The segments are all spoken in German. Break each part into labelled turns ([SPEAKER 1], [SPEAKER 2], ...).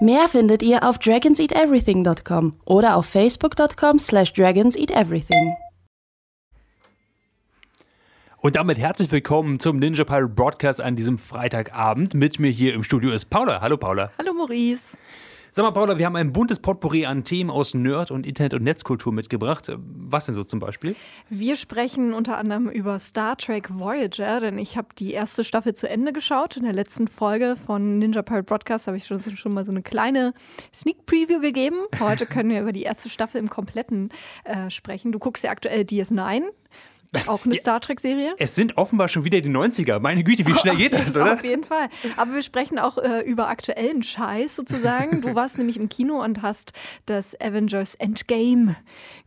[SPEAKER 1] Mehr findet ihr auf dragonseateverything.com oder auf facebook.com slash dragonseateverything.
[SPEAKER 2] Und damit herzlich willkommen zum Ninja Pirate Broadcast an diesem Freitagabend. Mit mir hier im Studio ist Paula. Hallo Paula.
[SPEAKER 3] Hallo Maurice.
[SPEAKER 2] Sag mal, Paula, wir haben ein buntes Potpourri an Themen aus Nerd- und Internet- und Netzkultur mitgebracht. Was denn so zum Beispiel?
[SPEAKER 3] Wir sprechen unter anderem über Star Trek Voyager, denn ich habe die erste Staffel zu Ende geschaut. In der letzten Folge von Ninja Pirate Broadcast habe ich schon, schon mal so eine kleine Sneak Preview gegeben. Heute können wir über die erste Staffel im Kompletten äh, sprechen. Du guckst ja aktuell DS9. Auch eine Star Trek-Serie?
[SPEAKER 2] Es sind offenbar schon wieder die 90er. Meine Güte, wie schnell geht das, oder?
[SPEAKER 3] Auf jeden Fall. Aber wir sprechen auch äh, über aktuellen Scheiß sozusagen. Du warst nämlich im Kino und hast das Avengers Endgame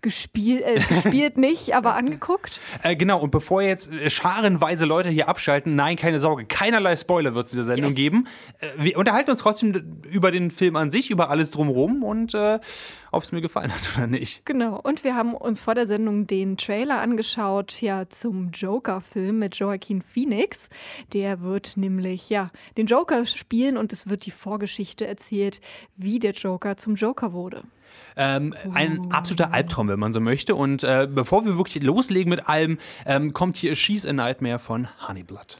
[SPEAKER 3] gespielt, äh, gespielt nicht, aber angeguckt.
[SPEAKER 2] Äh, genau, und bevor jetzt äh, scharenweise Leute hier abschalten, nein, keine Sorge, keinerlei Spoiler wird es dieser Sendung yes. geben. Äh, wir unterhalten uns trotzdem über den Film an sich, über alles drumherum und äh, ob es mir gefallen hat oder nicht.
[SPEAKER 3] Genau, und wir haben uns vor der Sendung den Trailer angeschaut, ja, zum Joker-Film mit Joaquin Phoenix. Der wird nämlich, ja, den Joker spielen und es wird die Vorgeschichte erzählt, wie der Joker zum Joker wurde.
[SPEAKER 2] Ähm, ein absoluter Albtraum, wenn man so möchte. Und äh, bevor wir wirklich loslegen mit allem, ähm, kommt hier She's a Nightmare von Honeyblood.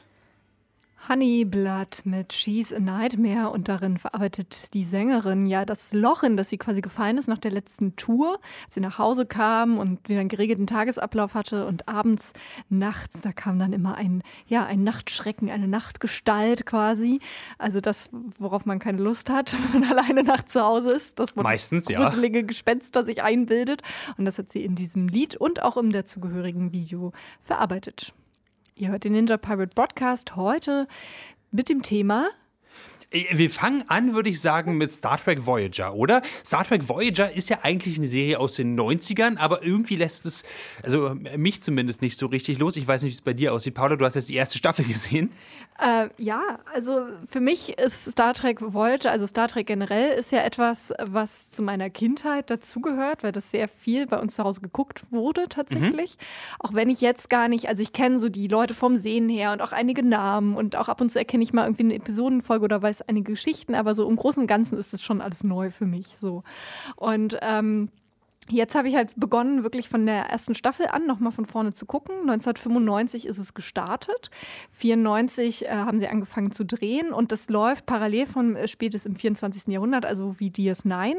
[SPEAKER 3] Honeyblood mit She's a Nightmare und darin verarbeitet die Sängerin ja das Loch, in das sie quasi gefallen ist nach der letzten Tour, als sie nach Hause kam und wieder einen geregelten Tagesablauf hatte und abends, nachts, da kam dann immer ein, ja, ein Nachtschrecken, eine Nachtgestalt quasi. Also das, worauf man keine Lust hat, wenn man alleine nachts zu Hause ist, dass man
[SPEAKER 2] Meistens,
[SPEAKER 3] gruselige
[SPEAKER 2] ja.
[SPEAKER 3] Gespenster sich einbildet. Und das hat sie in diesem Lied und auch im dazugehörigen Video verarbeitet. Ihr hört den Ninja Pirate Broadcast heute mit dem Thema
[SPEAKER 2] wir fangen an, würde ich sagen, mit Star Trek Voyager, oder? Star Trek Voyager ist ja eigentlich eine Serie aus den 90ern, aber irgendwie lässt es, also mich zumindest nicht so richtig los. Ich weiß nicht, wie es bei dir aussieht. Paula, du hast jetzt die erste Staffel gesehen.
[SPEAKER 3] Äh, ja, also für mich ist Star Trek Voyager, also Star Trek generell, ist ja etwas, was zu meiner Kindheit dazugehört, weil das sehr viel bei uns zu Hause geguckt wurde tatsächlich. Mhm. Auch wenn ich jetzt gar nicht, also ich kenne so die Leute vom Sehen her und auch einige Namen und auch ab und zu erkenne ich mal irgendwie eine Episodenfolge oder weiß einige Geschichten, aber so im Großen und Ganzen ist es schon alles neu für mich so. Und ähm, Jetzt habe ich halt begonnen, wirklich von der ersten Staffel an nochmal von vorne zu gucken. 1995 ist es gestartet. 1994 äh, haben sie angefangen zu drehen und das läuft parallel von äh, spätes im 24. Jahrhundert, also wie DS9.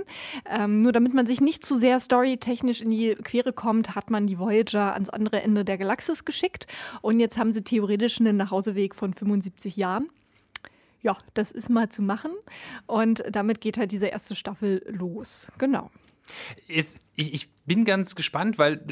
[SPEAKER 3] Ähm, nur damit man sich nicht zu sehr storytechnisch in die Quere kommt, hat man die Voyager ans andere Ende der Galaxis geschickt und jetzt haben sie theoretisch einen Nachhauseweg von 75 Jahren ja, das ist mal zu machen. Und damit geht halt diese erste Staffel los. Genau.
[SPEAKER 2] Jetzt, ich, ich bin ganz gespannt, weil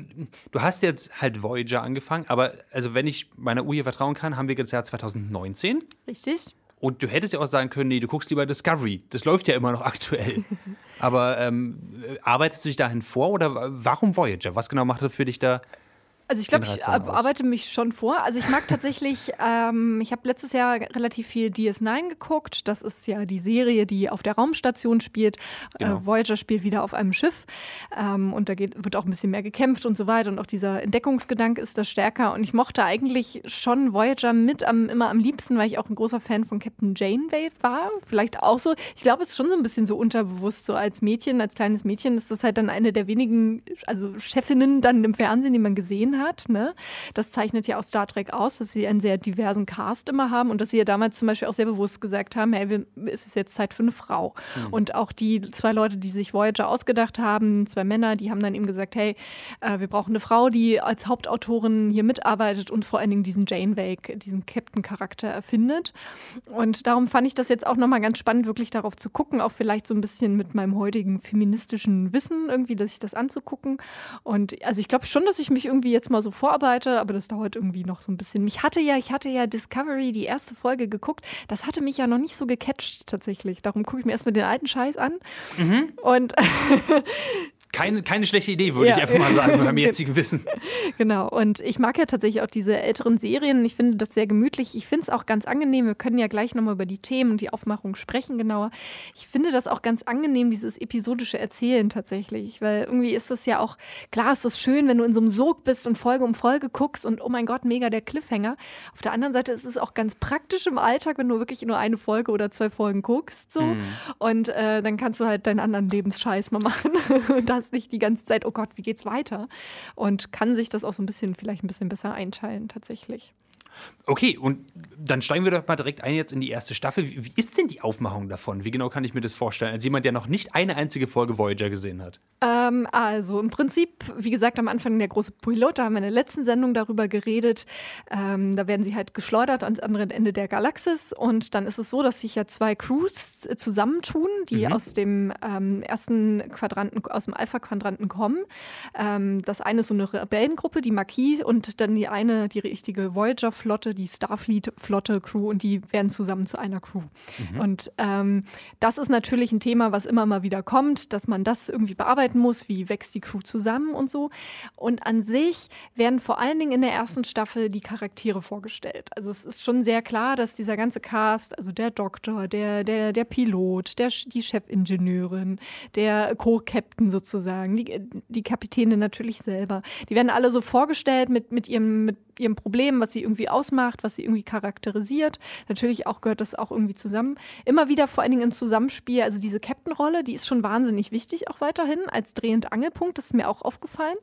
[SPEAKER 2] du hast jetzt halt Voyager angefangen, aber also wenn ich meiner Uhr hier vertrauen kann, haben wir jetzt Jahr 2019.
[SPEAKER 3] Richtig.
[SPEAKER 2] Und du hättest ja auch sagen können, nee, du guckst lieber Discovery. Das läuft ja immer noch aktuell. aber ähm, arbeitest du dich dahin vor oder warum Voyager? Was genau macht das für dich da
[SPEAKER 3] also ich glaube, ich arbeite mich schon vor. Also ich mag tatsächlich, ähm, ich habe letztes Jahr relativ viel DS9 geguckt. Das ist ja die Serie, die auf der Raumstation spielt. Äh, genau. Äh, Voyager spielt wieder auf einem Schiff. Ähm, und da geht, wird auch ein bisschen mehr gekämpft und so weiter. Und auch dieser Entdeckungsgedanke ist da stärker. Und ich mochte eigentlich schon Voyager mit am, immer am liebsten, weil ich auch ein großer Fan von Captain Janeway war. Vielleicht auch so. Ich glaube, es ist schon so ein bisschen so unterbewusst. So als Mädchen, als kleines Mädchen ist das halt dann eine der wenigen, also Chefinnen dann im Fernsehen, die man gesehen hat hat. Ne? Das zeichnet ja auch Star Trek aus, dass sie einen sehr diversen Cast immer haben und dass sie ja damals zum Beispiel auch sehr bewusst gesagt haben, hey, es ist jetzt Zeit für eine Frau. Mhm. Und auch die zwei Leute, die sich Voyager ausgedacht haben, zwei Männer, die haben dann eben gesagt, hey, äh, wir brauchen eine Frau, die als Hauptautorin hier mitarbeitet und vor allen Dingen diesen Janeway, diesen Captain-Charakter erfindet. Und darum fand ich das jetzt auch nochmal ganz spannend, wirklich darauf zu gucken, auch vielleicht so ein bisschen mit meinem heutigen feministischen Wissen irgendwie, dass ich das anzugucken. Und also ich glaube schon, dass ich mich irgendwie jetzt mal so vorarbeite, aber das dauert irgendwie noch so ein bisschen. Mich hatte ja, ich hatte ja Discovery, die erste Folge geguckt. Das hatte mich ja noch nicht so gecatcht tatsächlich. Darum gucke ich mir erstmal den alten Scheiß an. Mhm. Und
[SPEAKER 2] keine, keine schlechte Idee, würde ja. ich einfach mal sagen, beim jetzigen Wissen.
[SPEAKER 3] Genau, und ich mag ja tatsächlich auch diese älteren Serien. Ich finde das sehr gemütlich. Ich finde es auch ganz angenehm. Wir können ja gleich nochmal über die Themen und die Aufmachung sprechen genauer. Ich finde das auch ganz angenehm, dieses episodische Erzählen tatsächlich, weil irgendwie ist es ja auch, klar ist es schön, wenn du in so einem Sog bist und Folge um Folge guckst und oh mein Gott, mega der Cliffhanger. Auf der anderen Seite ist es auch ganz praktisch im Alltag, wenn du wirklich nur eine Folge oder zwei Folgen guckst. So. Mhm. Und äh, dann kannst du halt deinen anderen Lebensscheiß mal machen. hast nicht die ganze Zeit, oh Gott, wie geht's weiter? Und kann sich das auch so ein bisschen, vielleicht ein bisschen besser einteilen, tatsächlich.
[SPEAKER 2] Okay, und dann steigen wir doch mal direkt ein jetzt in die erste Staffel. Wie, wie, ist denn die Aufmachung davon? Wie genau kann ich mir das vorstellen? Als jemand, der noch nicht eine einzige Folge Voyager gesehen hat.
[SPEAKER 3] Ähm, also im Prinzip, wie gesagt, am Anfang der große Pilot, da haben wir in der letzten Sendung darüber geredet. Ähm, da werden sie halt geschleudert ans andere Ende der Galaxis. Und dann ist es so, dass sich ja zwei Crews zusammentun, die mhm. aus dem ähm, ersten Quadranten, aus dem Alpha-Quadranten kommen. Ähm, das eine ist so eine Rebellengruppe, die Marquis, und dann die eine, die richtige Voyager-Flotte Flotte, die Starfleet-Flotte-Crew und die werden zusammen zu einer Crew. Mhm. Und ähm, das ist natürlich ein Thema, was immer mal wieder kommt, dass man das irgendwie bearbeiten muss, wie wächst die Crew zusammen und so. Und an sich werden vor allen Dingen in der ersten Staffel die Charaktere vorgestellt. Also es ist schon sehr klar, dass dieser ganze Cast, also der Doktor, der, der, der Pilot, der, die Chefingenieurin, der Co-Captain sozusagen, die, die Kapitäne natürlich selber, die werden alle so vorgestellt mit, mit ihrem mit ihrem Problem, was sie irgendwie ausmacht, was sie irgendwie charakterisiert. Natürlich auch gehört das auch irgendwie zusammen. Immer wieder vor allen Dingen im Zusammenspiel, also diese Captain-Rolle, die ist schon wahnsinnig wichtig auch weiterhin als Dreh- und Angelpunkt, das ist mir auch aufgefallen.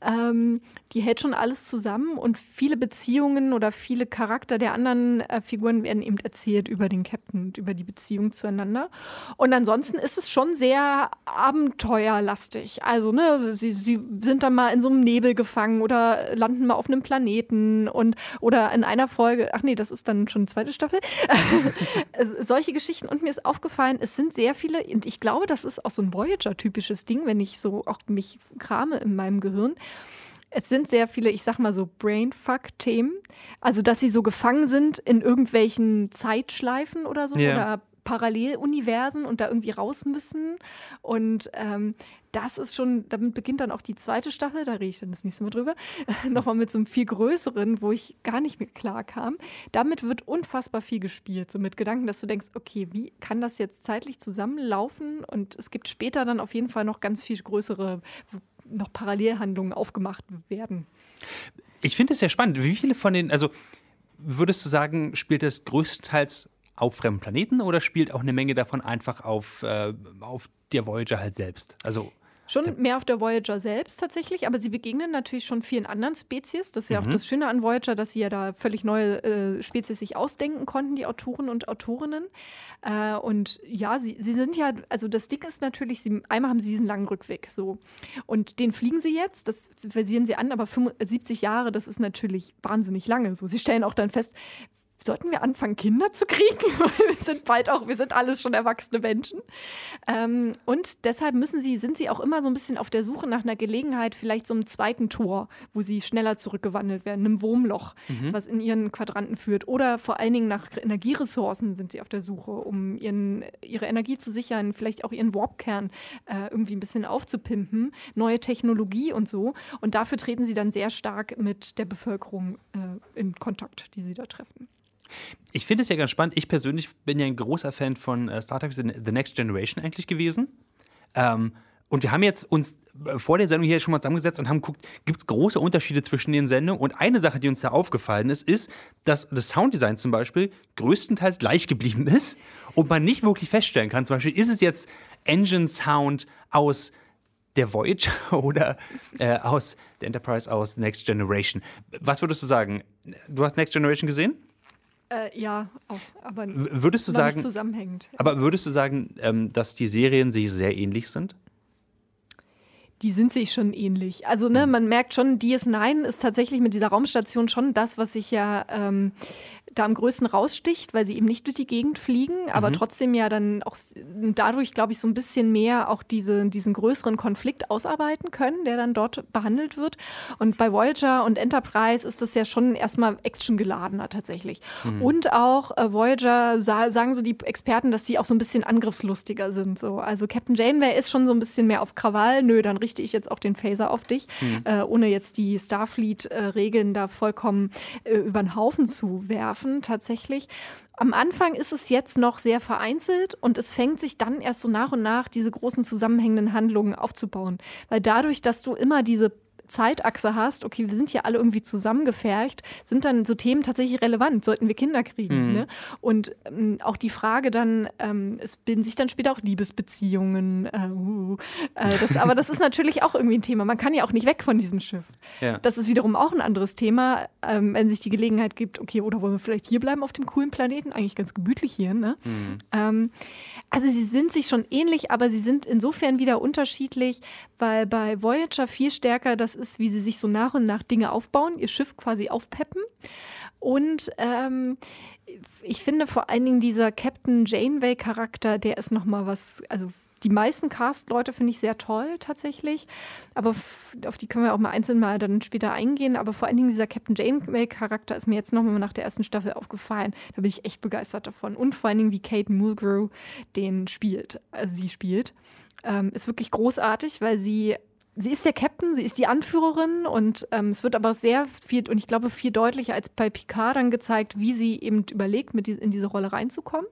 [SPEAKER 3] Ähm, die hält schon alles zusammen und viele Beziehungen oder viele Charakter der anderen äh, Figuren werden eben erzählt über den Captain und über die Beziehung zueinander. Und ansonsten ist es schon sehr abenteuerlastig. Also, ne, sie, sie sind dann mal in so einem Nebel gefangen oder landen mal auf einem Planeten und oder in einer Folge, ach nee, das ist dann schon die zweite Staffel, solche Geschichten. Und mir ist aufgefallen, es sind sehr viele, und ich glaube, das ist auch so ein Voyager-typisches Ding, wenn ich so auch mich krame in meinem Gehirn. Es sind sehr viele, ich sag mal so Brainfuck-Themen. Also, dass sie so gefangen sind in irgendwelchen Zeitschleifen oder so yeah. oder Paralleluniversen und da irgendwie raus müssen. Und ähm, das ist schon, damit beginnt dann auch die zweite Staffel, da rede ich dann das nächste Mal drüber, nochmal mit so einem viel größeren, wo ich gar nicht mehr klar kam. Damit wird unfassbar viel gespielt, so mit Gedanken, dass du denkst, okay, wie kann das jetzt zeitlich zusammenlaufen? Und es gibt später dann auf jeden Fall noch ganz viel größere, noch Parallelhandlungen aufgemacht werden.
[SPEAKER 2] Ich finde es sehr spannend. Wie viele von den, also würdest du sagen, spielt es größtenteils auf fremden Planeten oder spielt auch eine Menge davon einfach auf, äh, auf der Voyager halt selbst? Also
[SPEAKER 3] Schon mehr auf der Voyager selbst tatsächlich, aber sie begegnen natürlich schon vielen anderen Spezies. Das ist ja mhm. auch das Schöne an Voyager, dass sie ja da völlig neue äh, Spezies sich ausdenken konnten, die Autoren und Autorinnen. Äh, und ja, sie, sie sind ja, also das Ding ist natürlich, sie, einmal haben sie diesen langen Rückweg so. Und den fliegen sie jetzt, das versieren sie an, aber 75 Jahre, das ist natürlich wahnsinnig lange. So, sie stellen auch dann fest, sollten wir anfangen, Kinder zu kriegen? wir sind bald auch, wir sind alles schon erwachsene Menschen. Ähm, und deshalb müssen sie, sind sie auch immer so ein bisschen auf der Suche nach einer Gelegenheit, vielleicht so einem zweiten Tor, wo sie schneller zurückgewandelt werden, einem Wurmloch, mhm. was in ihren Quadranten führt. Oder vor allen Dingen nach Energieressourcen sind sie auf der Suche, um ihren, ihre Energie zu sichern, vielleicht auch ihren Warpkern äh, irgendwie ein bisschen aufzupimpen, neue Technologie und so. Und dafür treten sie dann sehr stark mit der Bevölkerung äh, in Kontakt, die sie da treffen.
[SPEAKER 2] Ich finde es ja ganz spannend. Ich persönlich bin ja ein großer Fan von äh, Star Trek The Next Generation eigentlich gewesen. Ähm, und wir haben jetzt uns äh, vor der Sendung hier schon mal zusammengesetzt und haben geguckt, gibt es große Unterschiede zwischen den Sendungen? Und eine Sache, die uns da aufgefallen ist, ist, dass das Sounddesign zum Beispiel größtenteils gleich geblieben ist und man nicht wirklich feststellen kann, zum Beispiel, ist es jetzt Engine Sound aus der Voyager oder äh, aus der Enterprise aus Next Generation? Was würdest du sagen? Du hast Next Generation gesehen?
[SPEAKER 3] Äh, ja, auch, aber
[SPEAKER 2] würdest du sagen,
[SPEAKER 3] zusammenhängend.
[SPEAKER 2] Aber würdest du sagen, ähm, dass die Serien sich sehr ähnlich sind?
[SPEAKER 3] Die sind sich schon ähnlich. Also, ne, hm. man merkt schon, DS9 ist tatsächlich mit dieser Raumstation schon das, was sich ja ähm, da am größten raussticht, weil sie eben nicht durch die Gegend fliegen, aber mhm. trotzdem ja dann auch dadurch, glaube ich, so ein bisschen mehr auch diese, diesen größeren Konflikt ausarbeiten können, der dann dort behandelt wird. Und bei Voyager und Enterprise ist das ja schon erstmal actiongeladener tatsächlich. Mhm. Und auch äh, Voyager, sagen so die Experten, dass die auch so ein bisschen angriffslustiger sind. So. Also Captain Janeway ist schon so ein bisschen mehr auf Krawall. Nö, dann richte ich jetzt auch den Phaser auf dich, mhm. äh, ohne jetzt die Starfleet-Regeln da vollkommen äh, über den Haufen zu werfen, tatsächlich. Am Anfang ist es jetzt noch sehr vereinzelt und es fängt sich dann erst so nach und nach diese großen zusammenhängenden Handlungen aufzubauen. Weil dadurch, dass du immer diese Zeitachse hast, okay, wir sind hier alle irgendwie zusammengefercht, sind dann so Themen tatsächlich relevant, sollten wir Kinder kriegen. Mhm. Ne? Und ähm, auch die Frage dann, ähm, es bilden sich dann später auch Liebesbeziehungen. Äh, uh, äh, das, aber das ist natürlich auch irgendwie ein Thema. Man kann ja auch nicht weg von diesem Schiff. Ja. Das ist wiederum auch ein anderes Thema, ähm, wenn sich die Gelegenheit gibt, okay, oder wollen wir vielleicht hier bleiben auf dem coolen Planeten? Eigentlich ganz gemütlich hier. Ne? Mhm. Ähm, also sie sind sich schon ähnlich, aber sie sind insofern wieder unterschiedlich, weil bei Voyager viel stärker das ist, wie sie sich so nach und nach Dinge aufbauen, ihr Schiff quasi aufpeppen. Und ähm, ich finde vor allen Dingen dieser Captain Janeway-Charakter, der ist nochmal was, also die meisten Cast-Leute finde ich sehr toll tatsächlich, aber auf die können wir auch mal einzeln mal dann später eingehen. Aber vor allen Dingen dieser Captain Janeway-Charakter ist mir jetzt nochmal nach der ersten Staffel aufgefallen. Da bin ich echt begeistert davon. Und vor allen Dingen, wie Kate Mulgrew den spielt, also sie spielt. Ähm, ist wirklich großartig, weil sie sie ist der Captain, sie ist die Anführerin und ähm, es wird aber sehr viel und ich glaube viel deutlicher als bei Picard dann gezeigt, wie sie eben überlegt, mit die, in diese Rolle reinzukommen.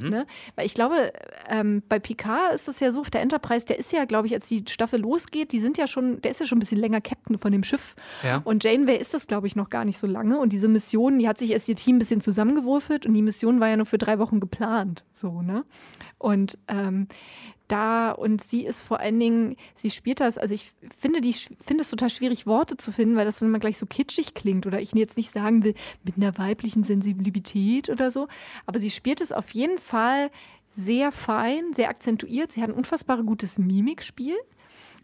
[SPEAKER 3] Mhm. Ne? Weil ich glaube, ähm, bei Picard ist das ja so, auf der Enterprise, der ist ja, glaube ich, als die Staffel losgeht, die sind ja schon, der ist ja schon ein bisschen länger Captain von dem Schiff. Ja. Und Janeway ist das, glaube ich, noch gar nicht so lange. Und diese Mission, die hat sich erst ihr Team ein bisschen zusammengewürfelt und die Mission war ja nur für drei Wochen geplant. So, ne? Und ähm, da und sie ist vor allen Dingen, sie spielt das, also ich finde die finde es total schwierig Worte zu finden, weil das dann immer gleich so kitschig klingt oder ich jetzt nicht sagen will mit einer weiblichen Sensibilität oder so, aber sie spielt es auf jeden Fall sehr fein, sehr akzentuiert. Sie hat ein unfassbar gutes Mimikspiel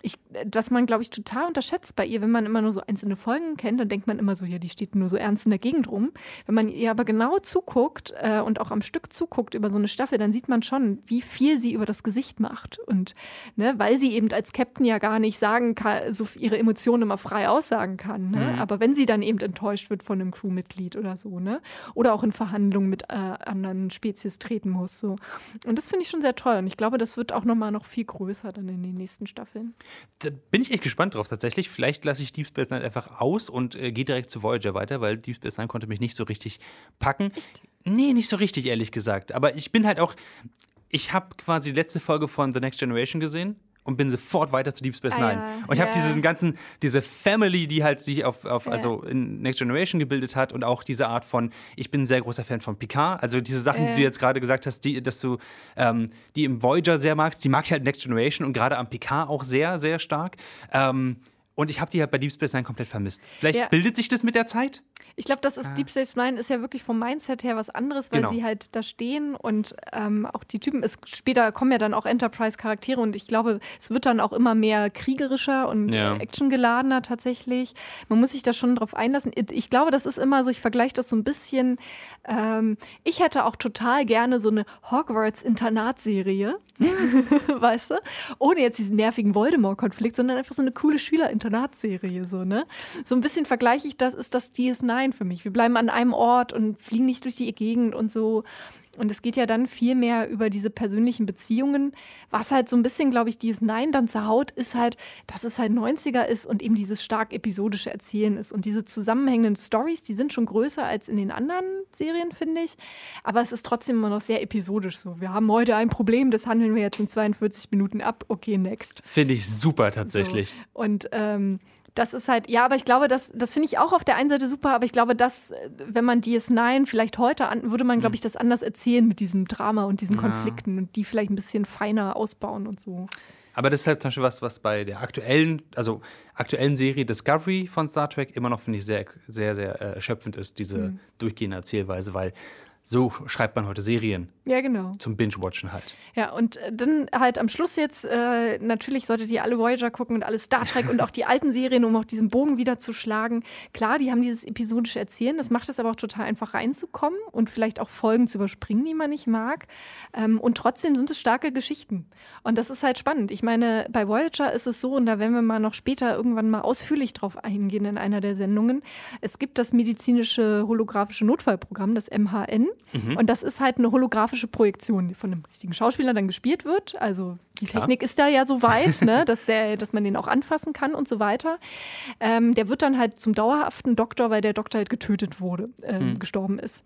[SPEAKER 3] ich, was man, glaube ich, total unterschätzt bei ihr, wenn man immer nur so einzelne Folgen kennt, dann denkt man immer so, ja, die steht nur so ernst in der Gegend rum. Wenn man ihr aber genau zuguckt äh, und auch am Stück zuguckt über so eine Staffel, dann sieht man schon, wie viel sie über das Gesicht macht. Und ne, weil sie eben als Captain ja gar nicht sagen kann, so ihre Emotionen immer frei aussagen kann. Ne? Mhm. Aber wenn sie dann eben enttäuscht wird von einem Crewmitglied oder so, ne? Oder auch in Verhandlungen mit äh, anderen Spezies treten muss. So. Und das finde ich schon sehr toll. Und ich glaube, das wird auch nochmal noch viel größer dann in den nächsten Staffeln.
[SPEAKER 2] Da bin ich echt gespannt drauf tatsächlich. Vielleicht lasse ich Deep Space Nine einfach aus und äh, gehe direkt zu Voyager weiter, weil Deep Space Nine konnte mich nicht so richtig packen. Echt? Nee, nicht so richtig, ehrlich gesagt. Aber ich bin halt auch. Ich habe quasi die letzte Folge von The Next Generation gesehen und bin sofort weiter zu Deep Space ah, Nine. Ah, ja. Und ich habe ja. diesen ganzen, diese Family, die halt sich auf, auf ja. also in Next Generation gebildet hat und auch diese Art von, ich bin ein sehr großer Fan von Picard. Also diese Sachen, die du jetzt gerade gesagt hast, die, dass du ähm, die im Voyager sehr magst, die mag ich halt Next Generation und gerade am Picard auch sehr, sehr stark. Ähm, und ich habe die halt bei Deep Space Nine komplett vermisst. Vielleicht bildet sich das mit der Zeit?
[SPEAKER 3] Ich glaube, das ist ah. Deep Space Nine ist ja wirklich vom Mindset her was anderes, weil genau. sie halt da stehen und ähm, auch die Typen, es, später kommen ja dann auch Enterprise-Charaktere und ich glaube, es wird dann auch immer mehr kriegerischer und ja. actiongeladener tatsächlich. Man muss sich da schon drauf einlassen. Ich glaube, das ist immer so, ich vergleiche das so ein bisschen. Ähm, ich hätte auch total gerne so eine Hogwarts-Internatserie, weißt du? Ohne jetzt diesen nervigen Voldemort-Konflikt, sondern einfach so eine coole Schüler-Internatserie, so, ne? So ein bisschen vergleiche ich das, ist das DS9 Nein für mich. Wir bleiben an einem Ort und fliegen nicht durch die Gegend und so. Und es geht ja dann viel mehr über diese persönlichen Beziehungen. Was halt so ein bisschen, glaube ich, dieses Nein dann zerhaut, ist halt, dass es halt 90er ist und eben dieses stark episodische Erzählen ist. Und diese zusammenhängenden Stories, die sind schon größer als in den anderen Serien, finde ich. Aber es ist trotzdem immer noch sehr episodisch so. Wir haben heute ein Problem, das handeln wir jetzt in 42 Minuten ab. Okay, next.
[SPEAKER 2] Finde ich super tatsächlich.
[SPEAKER 3] So. Und ähm, das ist halt, ja, aber ich glaube, das, das finde ich auch auf der einen Seite super, aber ich glaube, dass, wenn man DS9 vielleicht heute an, würde man, glaube mhm. ich, das anders erzählen mit diesem Drama und diesen ja. Konflikten und die vielleicht ein bisschen feiner ausbauen und so.
[SPEAKER 2] Aber das ist halt zum Beispiel was, was bei der aktuellen, also aktuellen Serie Discovery von Star Trek immer noch, finde ich, sehr, sehr, sehr äh, erschöpfend ist, diese mhm. durchgehende Erzählweise, weil So schreibt man heute Serien.
[SPEAKER 3] Ja, genau.
[SPEAKER 2] Zum Binge-Watchen halt.
[SPEAKER 3] Ja, und äh, dann halt am Schluss jetzt, äh, natürlich solltet ihr alle Voyager gucken und alle Star Trek und auch die alten Serien, um auch diesen Bogen wieder zu schlagen. Klar, die haben dieses episodische Erzählen, das macht es aber auch total einfach reinzukommen und vielleicht auch Folgen zu überspringen, die man nicht mag. Ähm, und trotzdem sind es starke Geschichten. Und das ist halt spannend. Ich meine, bei Voyager ist es so, und da werden wir mal noch später irgendwann mal ausführlich drauf eingehen in einer der Sendungen. Es gibt das medizinische holographische Notfallprogramm, das MHN. Mhm. Und das ist halt eine holographische Projektion, die von einem richtigen Schauspieler dann gespielt wird. Also die Klar. Technik ist da ja so weit, ne, dass, der, dass man den auch anfassen kann und so weiter. Ähm, der wird dann halt zum dauerhaften Doktor, weil der Doktor halt getötet wurde, äh, mhm. gestorben ist.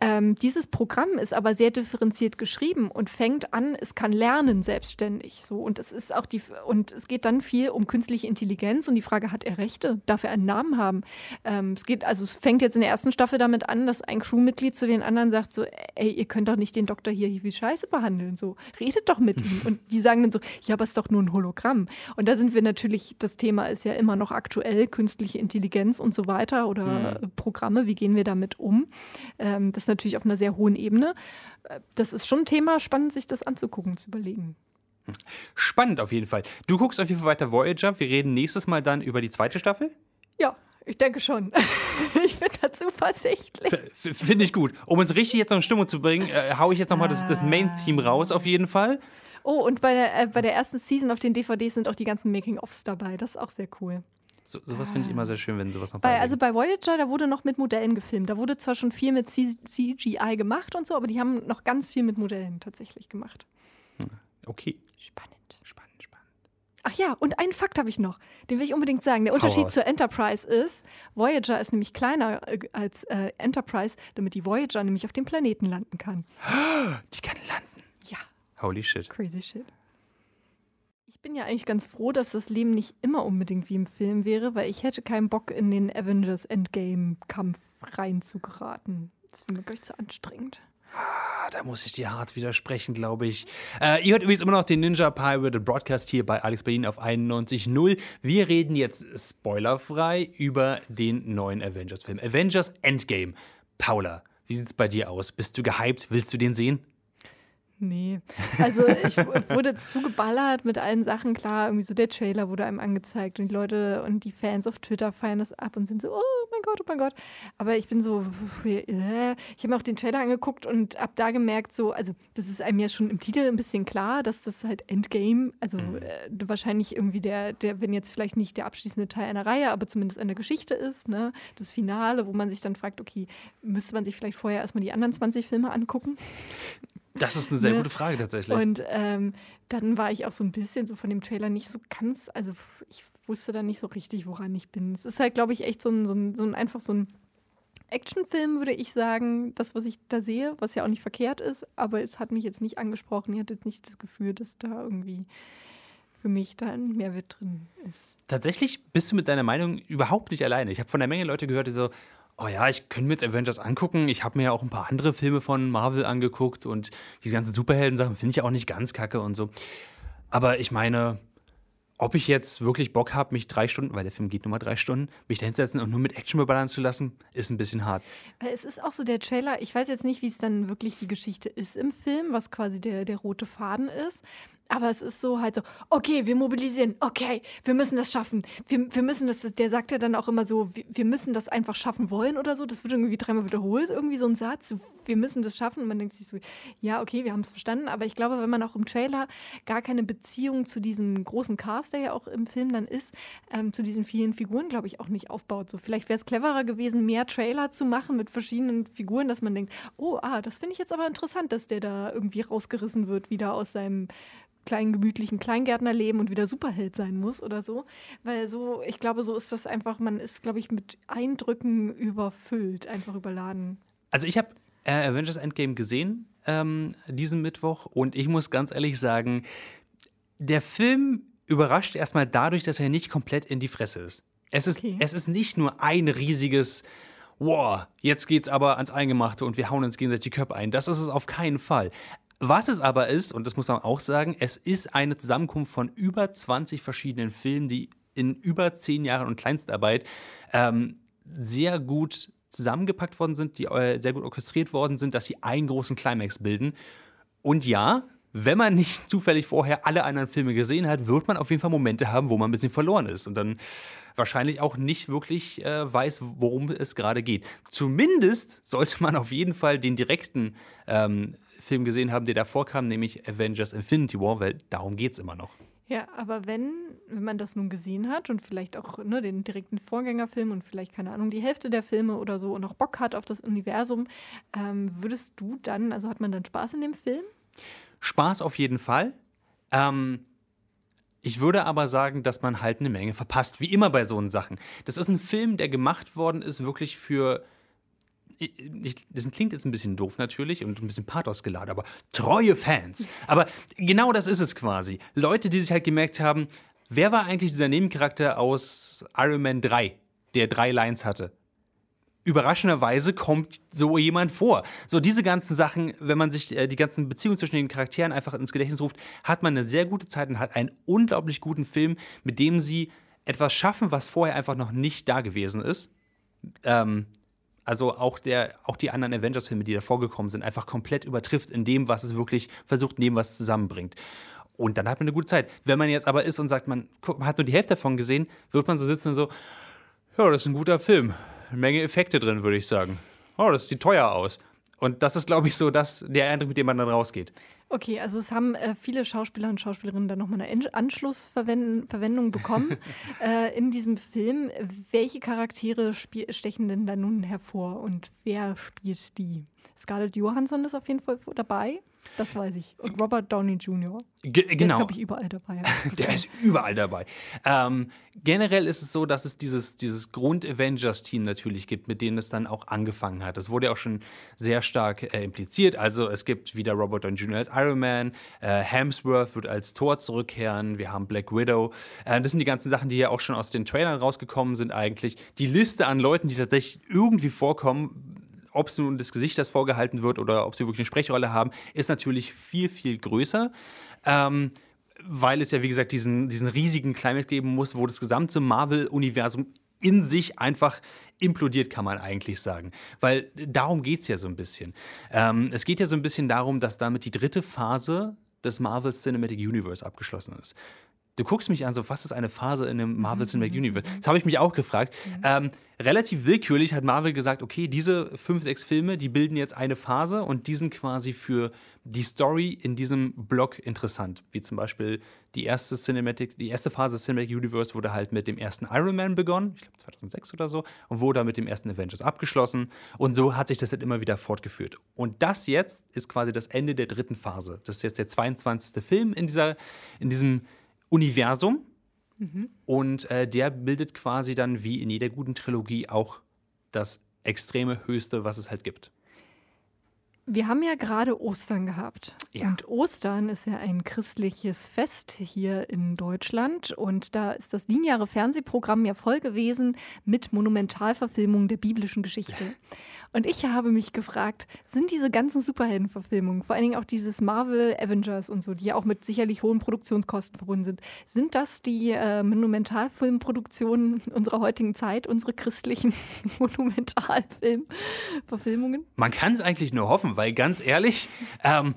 [SPEAKER 3] Ähm, dieses Programm ist aber sehr differenziert geschrieben und fängt an, es kann lernen selbstständig. So und es ist auch die und es geht dann viel um künstliche Intelligenz und die Frage, hat er Rechte? Darf er einen Namen haben? Ähm, es geht also es fängt jetzt in der ersten Staffel damit an, dass ein Crewmitglied zu den anderen sagt so, ey, ihr könnt doch nicht den Doktor hier wie Scheiße behandeln. So redet doch mit ihm und die sagen dann so, ja, aber es ist doch nur ein Hologramm. Und da sind wir natürlich, das Thema ist ja immer noch aktuell, künstliche Intelligenz und so weiter oder mhm. Programme. Wie gehen wir damit um? Ähm, das natürlich auf einer sehr hohen Ebene. Äh, das ist schon ein Thema, spannend, sich das anzugucken, zu überlegen.
[SPEAKER 2] Spannend auf jeden Fall. Du guckst auf jeden Fall weiter Voyager. Wir reden nächstes Mal dann über die zweite Staffel.
[SPEAKER 3] Ja, ich denke schon. ich bin da zuversichtlich.
[SPEAKER 2] Finde ich gut. Um uns richtig jetzt noch in Stimmung zu bringen, äh, haue ich jetzt nochmal das, das Main-Team raus, auf jeden Fall.
[SPEAKER 3] Oh, und bei der, äh, bei der ersten Season auf den DVDs sind auch die ganzen Making-ofs dabei. Das ist auch sehr cool.
[SPEAKER 2] So, sowas finde ich immer sehr schön, wenn sowas noch
[SPEAKER 3] bei, Also bei Voyager, da wurde noch mit Modellen gefilmt. Da wurde zwar schon viel mit C CGI gemacht und so, aber die haben noch ganz viel mit Modellen tatsächlich gemacht.
[SPEAKER 2] Hm, okay.
[SPEAKER 3] Spannend.
[SPEAKER 2] Spannend, spannend.
[SPEAKER 3] Ach ja, und einen Fakt habe ich noch. Den will ich unbedingt sagen. Der Unterschied zur Enterprise ist, Voyager ist nämlich kleiner äh, als äh, Enterprise, damit die Voyager nämlich auf dem Planeten landen kann.
[SPEAKER 2] Die kann landen?
[SPEAKER 3] Ja.
[SPEAKER 2] Holy shit.
[SPEAKER 3] Crazy shit. Ich bin ja eigentlich ganz froh, dass das Leben nicht immer unbedingt wie im Film wäre, weil ich hätte keinen Bock, in den Avengers Endgame-Kampf reinzugeraten. Das wäre mir gleich zu anstrengend.
[SPEAKER 2] Ah, da muss ich dir hart widersprechen, glaube ich. Äh, ihr hört übrigens immer noch den Ninja Pirate Broadcast hier bei Alex Berlin auf 91.0. Wir reden jetzt spoilerfrei über den neuen Avengers-Film. Avengers Endgame. Paula, wie sieht es bei dir aus? Bist du gehypt? Willst du den sehen?
[SPEAKER 3] Nee, also ich wurde zugeballert mit allen Sachen, klar, irgendwie so der Trailer wurde einem angezeigt und die Leute und die Fans auf Twitter feiern das ab und sind so, oh mein Gott, oh mein Gott. Aber ich bin so, äh, ich habe mir auch den Trailer angeguckt und ab da gemerkt, so, also das ist einem ja schon im Titel ein bisschen klar, dass das halt Endgame, also mhm. äh, wahrscheinlich irgendwie der, der, wenn jetzt vielleicht nicht der abschließende Teil einer Reihe, aber zumindest einer Geschichte ist, ne, das Finale, wo man sich dann fragt, okay, müsste man sich vielleicht vorher erstmal die anderen 20 Filme angucken?
[SPEAKER 2] Das ist eine sehr ne? gute Frage tatsächlich.
[SPEAKER 3] Und ähm, dann war ich auch so ein bisschen so von dem Trailer nicht so ganz, also ich wusste dann nicht so richtig, woran ich bin. Es ist halt, glaube ich, echt so ein, so ein, so ein einfach so ein Actionfilm, würde ich sagen, das, was ich da sehe, was ja auch nicht verkehrt ist, aber es hat mich jetzt nicht angesprochen. Ich hatte jetzt nicht das Gefühl, dass da irgendwie für mich da ein Mehrwert drin ist.
[SPEAKER 2] Tatsächlich bist du mit deiner Meinung überhaupt nicht alleine. Ich habe von der Menge Leute gehört, die so, oh ja, ich könnte mir jetzt Avengers angucken. Ich habe mir ja auch ein paar andere Filme von Marvel angeguckt und die ganzen Superhelden-Sachen finde ich auch nicht ganz kacke und so. Aber ich meine, ob ich jetzt wirklich Bock habe, mich drei Stunden, weil der Film geht nur mal drei Stunden, mich da hinzusetzen und nur mit Action beballern zu lassen, ist ein bisschen hart.
[SPEAKER 3] Es ist auch so der Trailer, ich weiß jetzt nicht, wie es dann wirklich die Geschichte ist im Film, was quasi der, der rote Faden ist. Aber es ist so halt so, okay, wir mobilisieren, okay, wir müssen das schaffen. Wir, wir müssen das, der sagt ja dann auch immer so, wir, wir müssen das einfach schaffen wollen oder so. Das wird irgendwie dreimal wiederholt, irgendwie so ein Satz. Wir müssen das schaffen. Und man denkt sich so, ja, okay, wir haben es verstanden. Aber ich glaube, wenn man auch im Trailer gar keine Beziehung zu diesem großen Cast, der ja auch im Film dann ist, ähm, zu diesen vielen Figuren, glaube ich, auch nicht aufbaut. So, vielleicht wäre es cleverer gewesen, mehr Trailer zu machen mit verschiedenen Figuren, dass man denkt, oh, ah, das finde ich jetzt aber interessant, dass der da irgendwie rausgerissen wird, wieder aus seinem kleinen gemütlichen Kleingärtnerleben und wieder Superheld sein muss oder so. Weil so, ich glaube, so ist das einfach, man ist, glaube ich, mit Eindrücken überfüllt, einfach überladen.
[SPEAKER 2] Also ich habe äh, Avengers Endgame gesehen ähm, diesen Mittwoch und ich muss ganz ehrlich sagen, der Film überrascht erstmal dadurch, dass er nicht komplett in die Fresse ist. Es ist, okay. es ist nicht nur ein riesiges wow, jetzt geht's aber ans Eingemachte und wir hauen uns gegenseitig die Köpfe ein. Das ist es auf keinen Fall. Was es aber ist, und das muss man auch sagen, es ist eine Zusammenkunft von über 20 verschiedenen Filmen, die in über zehn Jahren und Kleinstarbeit ähm, sehr gut zusammengepackt worden sind, die äh, sehr gut orchestriert worden sind, dass sie einen großen Climax bilden. Und ja, wenn man nicht zufällig vorher alle anderen Filme gesehen hat, wird man auf jeden Fall Momente haben, wo man ein bisschen verloren ist und dann wahrscheinlich auch nicht wirklich äh, weiß, worum es gerade geht. Zumindest sollte man auf jeden Fall den direkten ähm, Film gesehen haben, der davor kam, nämlich Avengers Infinity War, weil darum geht es immer noch.
[SPEAKER 3] Ja, aber wenn, wenn man das nun gesehen hat und vielleicht auch ne, den direkten Vorgängerfilm und vielleicht, keine Ahnung, die Hälfte der Filme oder so und auch Bock hat auf das Universum, ähm, würdest du dann, also hat man dann Spaß in dem Film?
[SPEAKER 2] Spaß auf jeden Fall. Ähm, ich würde aber sagen, dass man halt eine Menge verpasst, wie immer bei so Sachen. Das ist ein Film, der gemacht worden ist, wirklich für ich, das klingt jetzt ein bisschen doof natürlich und ein bisschen Pathos geladen, aber treue Fans. Aber genau das ist es quasi. Leute, die sich halt gemerkt haben, wer war eigentlich dieser Nebencharakter aus Iron Man 3, der drei Lines hatte? Überraschenderweise kommt so jemand vor. So diese ganzen Sachen, wenn man sich äh, die ganzen Beziehungen zwischen den Charakteren einfach ins Gedächtnis ruft, hat man eine sehr gute Zeit und hat einen unglaublich guten Film, mit dem sie etwas schaffen, was vorher einfach noch nicht da gewesen ist. Ähm, also auch, der, auch die anderen Avengers-Filme, die davor gekommen sind, einfach komplett übertrifft in dem, was es wirklich versucht, neben was zusammenbringt. Und dann hat man eine gute Zeit. Wenn man jetzt aber ist und sagt, man, man hat nur die Hälfte davon gesehen, wird man so sitzen und so, ja, das ist ein guter Film. Eine Menge Effekte drin, würde ich sagen. Oh, das sieht teuer aus. Und das ist, glaube ich, so das, der Eindruck, mit dem man dann rausgeht.
[SPEAKER 3] Okay, also es haben äh, viele Schauspieler und Schauspielerinnen dann nochmal eine Anschlussverwendung bekommen äh, in diesem Film. Welche Charaktere stechen denn da nun hervor und wer spielt die? Scarlett Johansson ist auf jeden Fall dabei. Das weiß ich. Und Robert Downey Jr.
[SPEAKER 2] Ge genau. Der ist,
[SPEAKER 3] glaube ich, überall dabei.
[SPEAKER 2] Der ist überall dabei. Ähm, generell ist es so, dass es dieses, dieses Grund-Avengers-Team natürlich gibt, mit denen es dann auch angefangen hat. Das wurde ja auch schon sehr stark äh, impliziert. Also es gibt wieder Robert Downey Jr. als Iron Man, äh, Hemsworth wird als Thor zurückkehren, wir haben Black Widow. Äh, das sind die ganzen Sachen, die ja auch schon aus den Trailern rausgekommen sind eigentlich. Die Liste an Leuten, die tatsächlich irgendwie vorkommen, ob es nun das Gesicht, das vorgehalten wird oder ob sie wirklich eine Sprechrolle haben, ist natürlich viel, viel größer. Ähm, weil es ja, wie gesagt, diesen, diesen riesigen Climate geben muss, wo das gesamte Marvel-Universum in sich einfach implodiert, kann man eigentlich sagen. Weil darum geht es ja so ein bisschen. Ähm, es geht ja so ein bisschen darum, dass damit die dritte Phase des Marvel Cinematic Universe abgeschlossen ist. Du guckst mich an, so, was ist eine Phase in einem Marvel Cinematic Universe? Das habe ich mich auch gefragt. Ähm, relativ willkürlich hat Marvel gesagt, okay, diese fünf, sechs Filme, die bilden jetzt eine Phase und die sind quasi für die Story in diesem Block interessant. Wie zum Beispiel die erste Cinematic, die erste Phase des Cinematic Universe wurde halt mit dem ersten Iron Man begonnen, ich glaube 2006 oder so, und wurde dann mit dem ersten Avengers abgeschlossen. Und so hat sich das halt immer wieder fortgeführt. Und das jetzt ist quasi das Ende der dritten Phase. Das ist jetzt der 22. Film in, dieser, in diesem Universum. Mhm. Und äh, der bildet quasi dann wie in jeder guten Trilogie auch das extreme Höchste, was es halt gibt.
[SPEAKER 3] Wir haben ja gerade Ostern gehabt. Ja. Und Ostern ist ja ein christliches Fest hier in Deutschland. Und da ist das lineare Fernsehprogramm ja voll gewesen mit Monumentalverfilmungen der biblischen Geschichte. Und ich habe mich gefragt, sind diese ganzen Superheldenverfilmungen, vor allen Dingen auch dieses Marvel Avengers und so, die ja auch mit sicherlich hohen Produktionskosten verbunden sind, sind das die äh, Monumentalfilmproduktionen unserer heutigen Zeit, unsere christlichen Monumentalfilmverfilmungen?
[SPEAKER 2] Man kann es eigentlich nur hoffen, weil ganz ehrlich, ähm,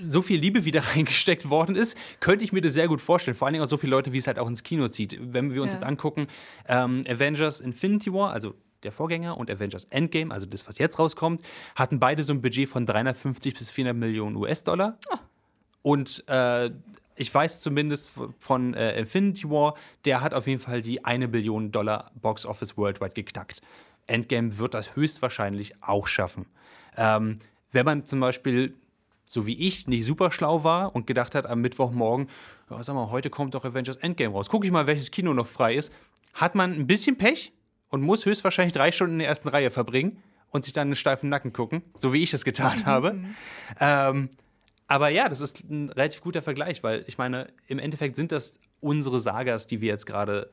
[SPEAKER 2] so viel Liebe wieder reingesteckt worden ist, könnte ich mir das sehr gut vorstellen. Vor allen Dingen auch so viele Leute, wie es halt auch ins Kino zieht. Wenn wir uns ja. jetzt angucken, ähm, Avengers Infinity War, also der Vorgänger, und Avengers Endgame, also das, was jetzt rauskommt, hatten beide so ein Budget von 350 bis 400 Millionen US-Dollar. Oh. Und äh, ich weiß zumindest von äh, Infinity War, der hat auf jeden Fall die eine Billion Dollar Box Office worldwide geknackt. Endgame wird das höchstwahrscheinlich auch schaffen. Ähm, wenn man zum Beispiel, so wie ich, nicht super schlau war und gedacht hat, am Mittwochmorgen, oh, sag mal, heute kommt doch Avengers Endgame raus, gucke ich mal, welches Kino noch frei ist, hat man ein bisschen Pech, und muss höchstwahrscheinlich drei Stunden in der ersten Reihe verbringen und sich dann einen steifen Nacken gucken, so wie ich es getan habe. ähm, aber ja, das ist ein relativ guter Vergleich, weil ich meine, im Endeffekt sind das unsere Sagas, die wir jetzt gerade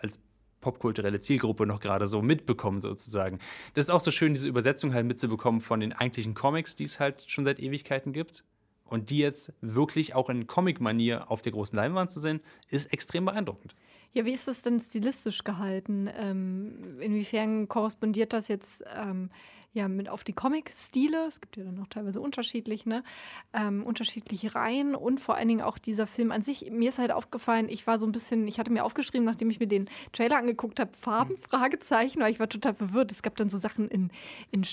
[SPEAKER 2] als popkulturelle Zielgruppe noch gerade so mitbekommen, sozusagen. Das ist auch so schön, diese Übersetzung halt mitzubekommen von den eigentlichen Comics, die es halt schon seit Ewigkeiten gibt. Und die jetzt wirklich auch in Comic-Manier auf der großen Leinwand zu sehen, ist extrem beeindruckend.
[SPEAKER 3] Ja, wie ist das denn stilistisch gehalten? Ähm, inwiefern korrespondiert das jetzt ähm, ja mit auf die Comic-Stile. Es gibt ja dann noch teilweise unterschiedlich, ne? Ähm, unterschiedliche Reihen und vor allen Dingen auch dieser Film an sich. Mir ist halt aufgefallen, ich war so ein bisschen, ich hatte mir aufgeschrieben, nachdem ich mir den Trailer angeguckt habe, Farben, mhm. Fragezeichen, weil ich war total verwirrt. Es gab dann so Sachen in, in,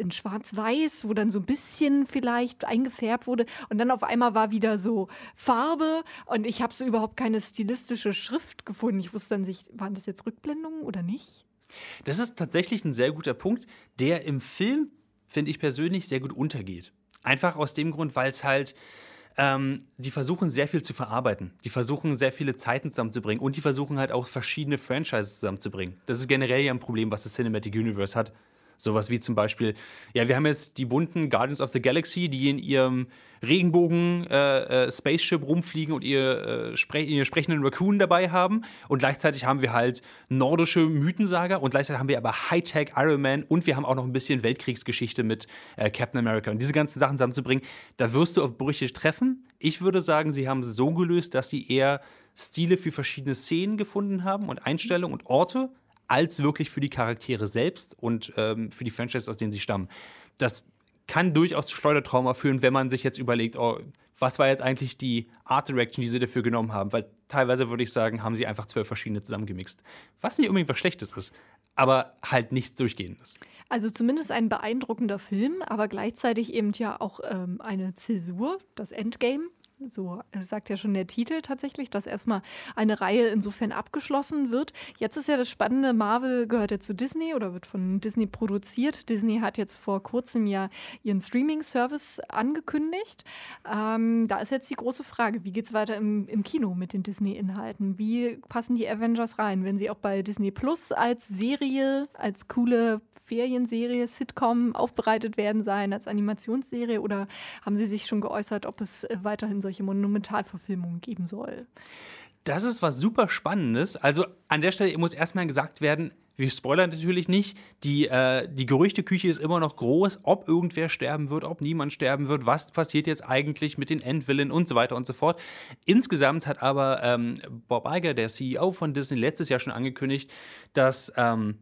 [SPEAKER 3] in Schwarz-Weiß, wo dann so ein bisschen vielleicht eingefärbt wurde und dann auf einmal war wieder so Farbe und ich habe so überhaupt keine stilistische Schrift gefunden. Ich wusste dann nicht, waren das jetzt Rückblendungen oder nicht?
[SPEAKER 2] Das ist tatsächlich ein sehr guter Punkt, der im Film, finde ich persönlich, sehr gut untergeht. Einfach aus dem Grund, weil es halt, ähm, die versuchen sehr viel zu verarbeiten. Die versuchen sehr viele Zeiten zusammenzubringen und die versuchen halt auch verschiedene Franchises zusammenzubringen. Das ist generell ja ein Problem, was das Cinematic Universe hat. Sowas wie zum Beispiel, ja, wir haben jetzt die bunten Guardians of the Galaxy, die in ihrem Regenbogen-Spaceship äh, äh, rumfliegen und ihr, äh, spre ihr sprechenden Raccoon dabei haben. Und gleichzeitig haben wir halt nordische Mythensaga und gleichzeitig haben wir aber Hightech Iron Man und wir haben auch noch ein bisschen Weltkriegsgeschichte mit äh, Captain America. Und diese ganzen Sachen zusammenzubringen, da wirst du auf Brüche treffen. Ich würde sagen, sie haben es so gelöst, dass sie eher Stile für verschiedene Szenen gefunden haben und Einstellungen und Orte als wirklich für die Charaktere selbst und ähm, für die Franchises, aus denen sie stammen. Das kann durchaus zu Schleudertrauma führen, wenn man sich jetzt überlegt, oh, was war jetzt eigentlich die Art Direction, die sie dafür genommen haben? Weil teilweise würde ich sagen, haben sie einfach zwölf verschiedene zusammengemixt. Was nicht unbedingt was Schlechtes ist, aber halt nichts Durchgehendes.
[SPEAKER 3] Also zumindest ein beeindruckender Film, aber gleichzeitig eben ja auch ähm, eine Zäsur, das Endgame. So äh, sagt ja schon der Titel tatsächlich, dass erstmal eine Reihe insofern abgeschlossen wird. Jetzt ist ja das Spannende, Marvel gehört ja zu Disney oder wird von Disney produziert. Disney hat jetzt vor kurzem ja ihren Streaming-Service angekündigt. Ähm, da ist jetzt die große Frage, wie geht es weiter im, im Kino mit den Disney-Inhalten? Wie passen die Avengers rein? Wenn sie auch bei Disney Plus als Serie, als coole Ferienserie, Sitcom aufbereitet werden sein, als Animationsserie oder haben sie sich schon geäußert, ob es äh, weiterhin solche Monumentalverfilmungen geben soll?
[SPEAKER 2] Das ist was super Spannendes. Also an der Stelle muss erstmal gesagt werden, wir spoilern natürlich nicht. Die, äh, die Gerüchteküche ist immer noch groß, ob irgendwer sterben wird, ob niemand sterben wird, was passiert jetzt eigentlich mit den Endwillen und so weiter und so fort. Insgesamt hat aber ähm, Bob Iger, der CEO von Disney, letztes Jahr schon angekündigt, dass ähm,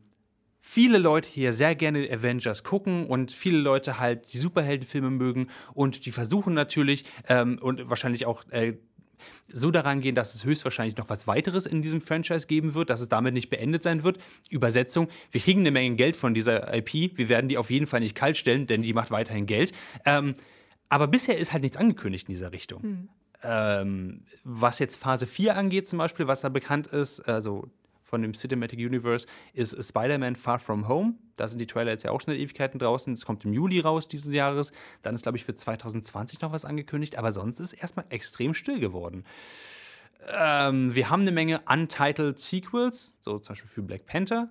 [SPEAKER 2] viele Leute hier sehr gerne Avengers gucken und viele Leute halt die Superheldenfilme mögen und die versuchen natürlich ähm, und wahrscheinlich auch äh, so daran gehen, dass es höchstwahrscheinlich noch was weiteres in diesem Franchise geben wird, dass es damit nicht beendet sein wird. Übersetzung, wir kriegen eine Menge Geld von dieser IP, wir werden die auf jeden Fall nicht kalt stellen, denn die macht weiterhin Geld. Ähm, aber bisher ist halt nichts angekündigt in dieser Richtung. Hm. Ähm, was jetzt Phase 4 angeht, zum Beispiel, was da bekannt ist, also von dem Cinematic Universe ist Spider-Man Far From Home. Da sind die Trailer jetzt ja auch schon in Ewigkeiten draußen. Es kommt im Juli raus dieses Jahres. Dann ist, glaube ich, für 2020 noch was angekündigt. Aber sonst ist erstmal extrem still geworden. Ähm, wir haben eine Menge Untitled Sequels, so zum Beispiel für Black Panther.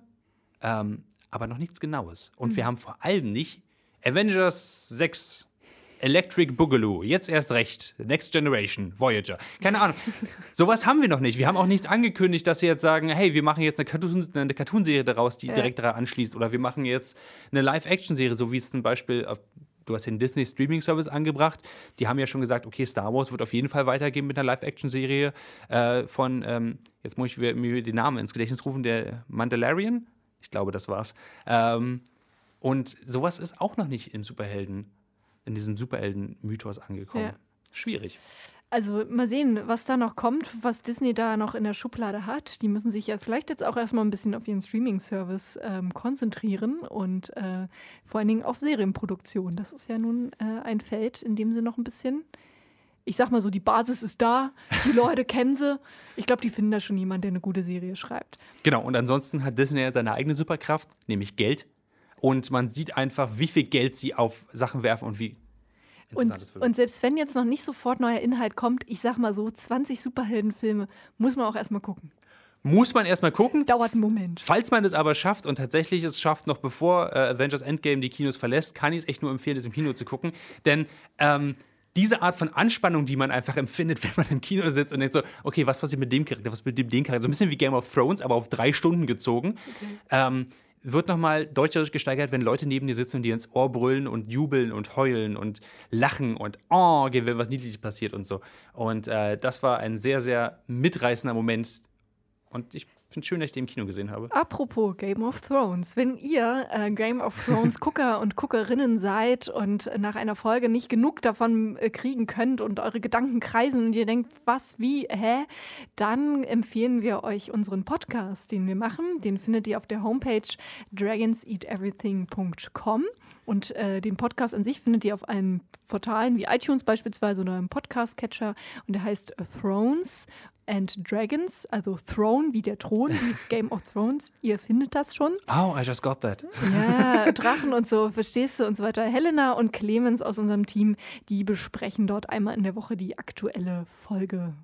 [SPEAKER 2] Ähm, aber noch nichts Genaues. Und mhm. wir haben vor allem nicht Avengers 6 Electric Boogaloo, jetzt erst recht, Next Generation, Voyager. Keine Ahnung. Sowas haben wir noch nicht. Wir haben auch nichts angekündigt, dass sie jetzt sagen, hey, wir machen jetzt eine, Cartoon, eine Cartoonserie daraus, die ja. direkt daran anschließt. Oder wir machen jetzt eine Live-Action-Serie, so wie es zum Beispiel du hast den Disney Streaming Service angebracht. Die haben ja schon gesagt, okay, Star Wars wird auf jeden Fall weitergehen mit einer Live-Action-Serie äh, von, ähm, jetzt muss ich mir den Namen ins Gedächtnis rufen, der Mandalorian. Ich glaube, das war's. Ähm, und sowas ist auch noch nicht im Superhelden in diesen Superhelden-Mythos angekommen. Ja. Schwierig.
[SPEAKER 3] Also mal sehen, was da noch kommt, was Disney da noch in der Schublade hat. Die müssen sich ja vielleicht jetzt auch erstmal ein bisschen auf ihren Streaming-Service ähm, konzentrieren und äh, vor allen Dingen auf Serienproduktion. Das ist ja nun äh, ein Feld, in dem sie noch ein bisschen, ich sag mal so, die Basis ist da, die Leute kennen sie. Ich glaube, die finden da schon jemanden, der eine gute Serie schreibt.
[SPEAKER 2] Genau, und ansonsten hat Disney ja seine eigene Superkraft, nämlich Geld. Und man sieht einfach, wie viel Geld sie auf Sachen werfen und wie
[SPEAKER 3] und, und, selbst wenn jetzt noch nicht sofort neuer Inhalt kommt, ich sag mal so, 20 Superheldenfilme muss man auch erstmal gucken.
[SPEAKER 2] Muss man erstmal gucken.
[SPEAKER 3] Dauert einen Moment.
[SPEAKER 2] Falls man es aber schafft und tatsächlich es schafft, noch bevor äh, Avengers Endgame die Kinos verlässt, kann ich es echt nur empfehlen, es im Kino zu gucken. Denn ähm, diese Art von Anspannung, die man einfach empfindet, wenn man im Kino sitzt und denkt so, okay, was passiert mit dem Charakter, was mit dem, dem Charakter, so ein bisschen wie Game of Thrones, aber auf drei Stunden gezogen. Okay. Ähm, wird nochmal deutlich gesteigert, wenn Leute neben dir sitzen und dir ins Ohr brüllen und jubeln und heulen und lachen und oh, wenn was Niedliches passiert und so. Und äh, das war ein sehr, sehr mitreißender Moment, Und ich finde schön, dass ich den im Kino gesehen habe.
[SPEAKER 3] Apropos Game of Thrones. Wenn ihr äh, Game of Thrones Gucker und Guckerinnen seid und nach einer Folge nicht genug davon äh, kriegen könnt und eure Gedanken kreisen und ihr denkt, was, wie, hä, dann empfehlen wir euch unseren Podcast, den wir machen. Den findet ihr auf der Homepage dragonseateverything.com. Und äh, den Podcast an sich findet ihr auf allen Portalen wie iTunes beispielsweise oder im Podcast-Catcher. Und der heißt Thrones and Dragons, also Throne wie der Thron, wie Game of Thrones. Ihr findet das schon.
[SPEAKER 2] Oh, I just got that.
[SPEAKER 3] Ja, Drachen und so, verstehst du und so weiter. Helena und Clemens aus unserem Team, die besprechen dort einmal in der Woche die aktuelle Folge.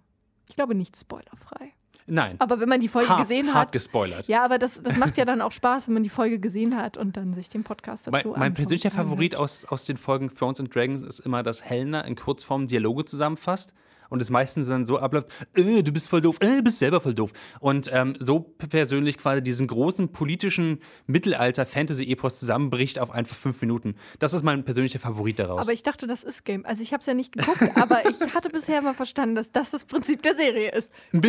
[SPEAKER 3] Ich glaube nicht spoilerfrei.
[SPEAKER 2] Nein.
[SPEAKER 3] Aber wenn man die Folge
[SPEAKER 2] hart,
[SPEAKER 3] gesehen hat.
[SPEAKER 2] Hart gespoilert.
[SPEAKER 3] Ja, aber das, das macht ja dann auch Spaß, wenn man die Folge gesehen hat und dann sich den Podcast dazu
[SPEAKER 2] Mein, mein persönlicher Favorit aus, aus den Folgen Thrones and Dragons ist immer, dass Helena in Kurzform Dialoge zusammenfasst und es meistens dann so abläuft, äh, du bist voll doof, äh, du bist selber voll doof. Und ähm, so persönlich quasi diesen großen politischen Mittelalter-Fantasy-Epos zusammenbricht auf einfach fünf Minuten. Das ist mein persönlicher Favorit daraus.
[SPEAKER 3] Aber ich dachte, das ist Game. Also ich habe es ja nicht geguckt, aber ich hatte bisher immer verstanden, dass das das Prinzip der Serie ist.
[SPEAKER 2] Ein,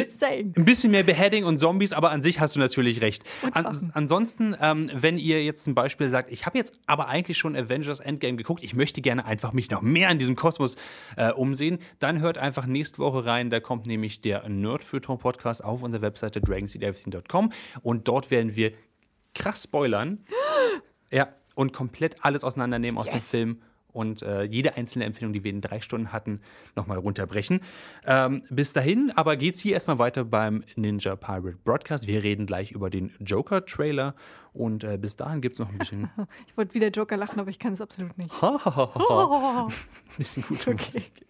[SPEAKER 2] ein bisschen mehr Beheading und Zombies, aber an sich hast du natürlich recht. An, ansonsten, ähm, wenn ihr jetzt zum Beispiel sagt, ich habe jetzt aber eigentlich schon Avengers Endgame geguckt, ich möchte gerne einfach mich noch mehr in diesem Kosmos äh, umsehen, dann hört einfach nächste Woche rein. Da kommt nämlich der Nerdfeuilleton Podcast auf unserer Webseite dragonseedeverything.com und dort werden wir krass spoilern. ja, und komplett alles auseinandernehmen yes. aus dem Film und äh, jede einzelne Empfehlung, die wir in drei Stunden hatten, nochmal runterbrechen. Ähm, bis dahin aber geht es hier erstmal weiter beim Ninja Pirate Broadcast. Wir reden gleich über den Joker-Trailer und äh, bis dahin gibt es noch ein bisschen.
[SPEAKER 3] ich wollte wieder Joker lachen, aber ich kann es absolut nicht.
[SPEAKER 2] ein bisschen gute okay. Musik.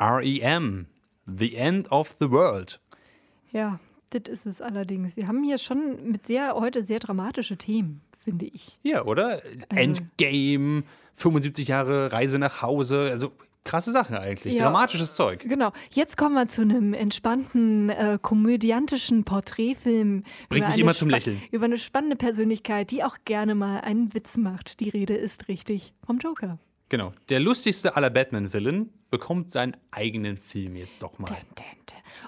[SPEAKER 2] REM, The End of the World.
[SPEAKER 3] Ja, das ist es allerdings. Wir haben hier schon mit sehr heute sehr dramatische Themen, finde ich.
[SPEAKER 2] Ja, oder? Also, Endgame, 75 Jahre Reise nach Hause, also krasse Sachen eigentlich, ja, dramatisches Zeug.
[SPEAKER 3] Genau. Jetzt kommen wir zu einem entspannten, äh, komödiantischen Porträtfilm.
[SPEAKER 2] Bringt mich immer zum Lächeln.
[SPEAKER 3] Über eine spannende Persönlichkeit, die auch gerne mal einen Witz macht. Die Rede ist richtig vom Joker.
[SPEAKER 2] Genau. Der lustigste aller Batman-Villain bekommt seinen eigenen Film jetzt doch mal.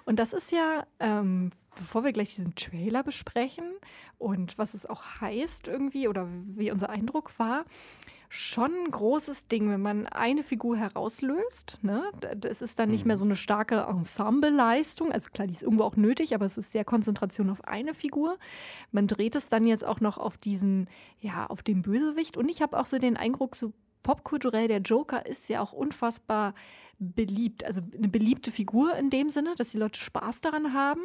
[SPEAKER 3] Und das ist ja, ähm, bevor wir gleich diesen Trailer besprechen und was es auch heißt irgendwie oder wie unser Eindruck war, schon ein großes Ding, wenn man eine Figur herauslöst. Ne? Es ist dann nicht mehr mhm. so eine starke Ensemble-Leistung. Also klar, die ist irgendwo auch nötig, aber es ist sehr Konzentration auf eine Figur. Man dreht es dann jetzt auch noch auf diesen, ja, auf den Bösewicht. Und ich habe auch so den Eindruck, so popkulturell, der Joker ist ja auch unfassbar beliebt. Also eine beliebte Figur in dem Sinne, dass die Leute Spaß daran haben.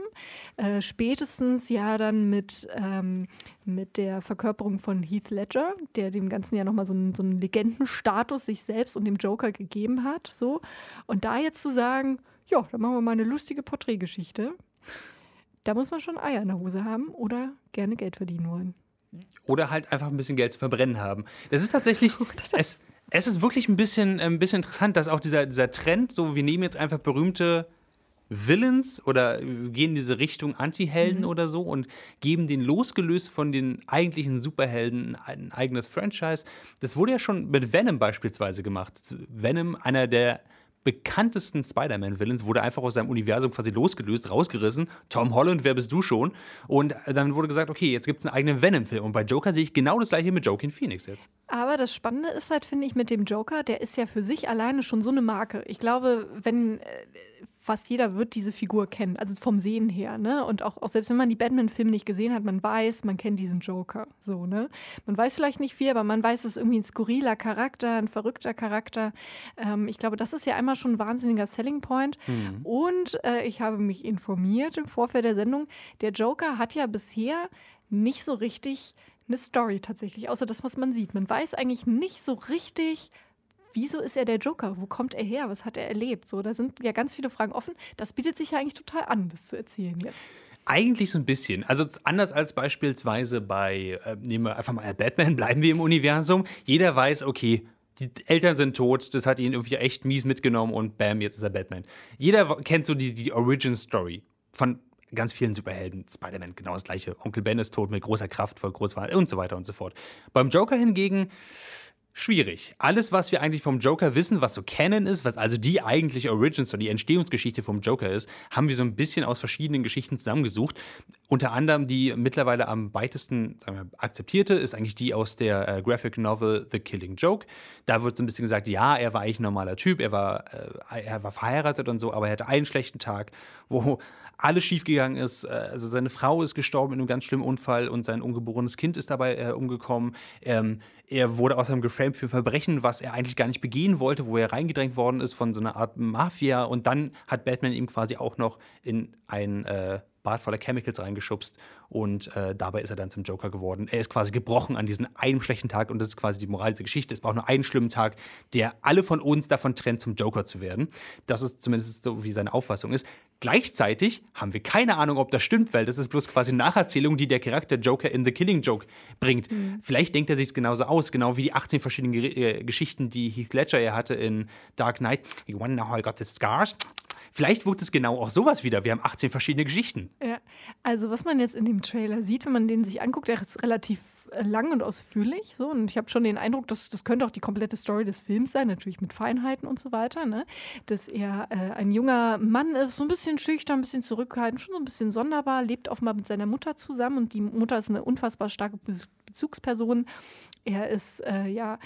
[SPEAKER 3] Äh, spätestens ja dann mit, ähm, mit der Verkörperung von Heath Ledger, der dem Ganzen ja nochmal so einen, so einen Legendenstatus sich selbst und dem Joker gegeben hat. So. Und da jetzt zu sagen, ja, dann machen wir mal eine lustige Porträtgeschichte. Da muss man schon Eier in der Hose haben oder gerne Geld verdienen wollen.
[SPEAKER 2] Oder halt einfach ein bisschen Geld zu verbrennen haben. Das ist tatsächlich. es, es ist wirklich ein bisschen, ein bisschen interessant, dass auch dieser, dieser Trend, so wir nehmen jetzt einfach berühmte Villains oder gehen in diese Richtung Anti-Helden mhm. oder so und geben den losgelöst von den eigentlichen Superhelden ein eigenes Franchise. Das wurde ja schon mit Venom beispielsweise gemacht. Venom, einer der bekanntesten Spider-Man-Villains wurde einfach aus seinem Universum quasi losgelöst, rausgerissen. Tom Holland, wer bist du schon? Und dann wurde gesagt, okay, jetzt gibt es einen eigenen Venom-Film. Und bei Joker sehe ich genau das gleiche mit Joaquin Phoenix jetzt.
[SPEAKER 3] Aber das Spannende ist halt, finde ich, mit dem Joker, der ist ja für sich alleine schon so eine Marke. Ich glaube, wenn äh, fast jeder wird diese Figur kennen, also vom Sehen her, ne? Und auch, auch selbst wenn man die Batman-Filme nicht gesehen hat, man weiß, man kennt diesen Joker, so, ne? Man weiß vielleicht nicht viel, aber man weiß, es ist irgendwie ein skurriler Charakter, ein verrückter Charakter. Ähm, ich glaube, das ist ja einmal schon ein wahnsinniger Selling Point. Mhm. Und äh, ich habe mich informiert im Vorfeld der Sendung, der Joker hat ja bisher nicht so richtig eine Story tatsächlich, außer das, was man sieht. Man weiß eigentlich nicht so richtig, wieso ist er der Joker? Wo kommt er her? Was hat er erlebt? So, da sind ja ganz viele Fragen offen. Das bietet sich ja eigentlich total an, das zu erzählen jetzt.
[SPEAKER 2] Eigentlich so ein bisschen. Also anders als beispielsweise bei, äh, nehmen wir einfach mal Batman, bleiben wir im Universum. Jeder weiß, okay, die Eltern sind tot, das hat ihn irgendwie echt mies mitgenommen und bam, jetzt ist er Batman. Jeder kennt so die, die Origin Story von ganz vielen Superhelden. Spider-Man genau das gleiche. Onkel Ben ist tot mit großer Kraft, voll groß war und so weiter und so fort. Beim Joker hingegen schwierig. Alles, was wir eigentlich vom Joker wissen, was so Canon ist, was also die eigentliche Origins und die Entstehungsgeschichte vom Joker ist, haben wir so ein bisschen aus verschiedenen Geschichten zusammengesucht. Unter anderem die mittlerweile am weitesten wir, akzeptierte ist eigentlich die aus der äh, Graphic Novel The Killing Joke. Da wird so ein bisschen gesagt, ja, er war eigentlich ein normaler Typ, er war, äh, er war verheiratet und so, aber er hatte einen schlechten Tag, wo alles schiefgegangen ist. Äh, also seine Frau ist gestorben in einem ganz schlimmen Unfall und sein ungeborenes Kind ist dabei äh, umgekommen. Ähm, er wurde außerdem geframed für Verbrechen, was er eigentlich gar nicht begehen wollte, wo er reingedrängt worden ist von so einer Art Mafia. Und dann hat Batman ihm quasi auch noch in ein äh, Bad voller Chemicals reingeschubst und äh, dabei ist er dann zum Joker geworden. Er ist quasi gebrochen an diesem einen schlechten Tag und das ist quasi die Moral dieser Geschichte. Es braucht nur einen schlimmen Tag, der alle von uns davon trennt, zum Joker zu werden. Das ist zumindest so, wie seine Auffassung ist. Gleichzeitig haben wir keine Ahnung, ob das stimmt, weil das ist bloß quasi eine Nacherzählung, die der Charakter Joker in The Killing Joke bringt. Mhm. Vielleicht denkt er sich genauso aus, genau wie die 18 verschiedenen Ge äh, Geschichten, die Heath Ledger ja hatte in Dark Knight. You wanna know how I got the scars? Vielleicht wird es genau auch sowas wieder. Wir haben 18 verschiedene Geschichten.
[SPEAKER 3] Ja, also was man jetzt in dem Trailer sieht, wenn man den sich anguckt, der ist relativ lang und ausführlich. So. Und ich habe schon den Eindruck, dass das könnte auch die komplette Story des Films sein, natürlich mit Feinheiten und so weiter. Ne? Dass er äh, ein junger Mann ist, so ein bisschen schüchtern, ein bisschen zurückhaltend, schon so ein bisschen sonderbar, lebt offenbar mit seiner Mutter zusammen und die Mutter ist eine unfassbar starke Bezugsperson. Er ist, äh, ja,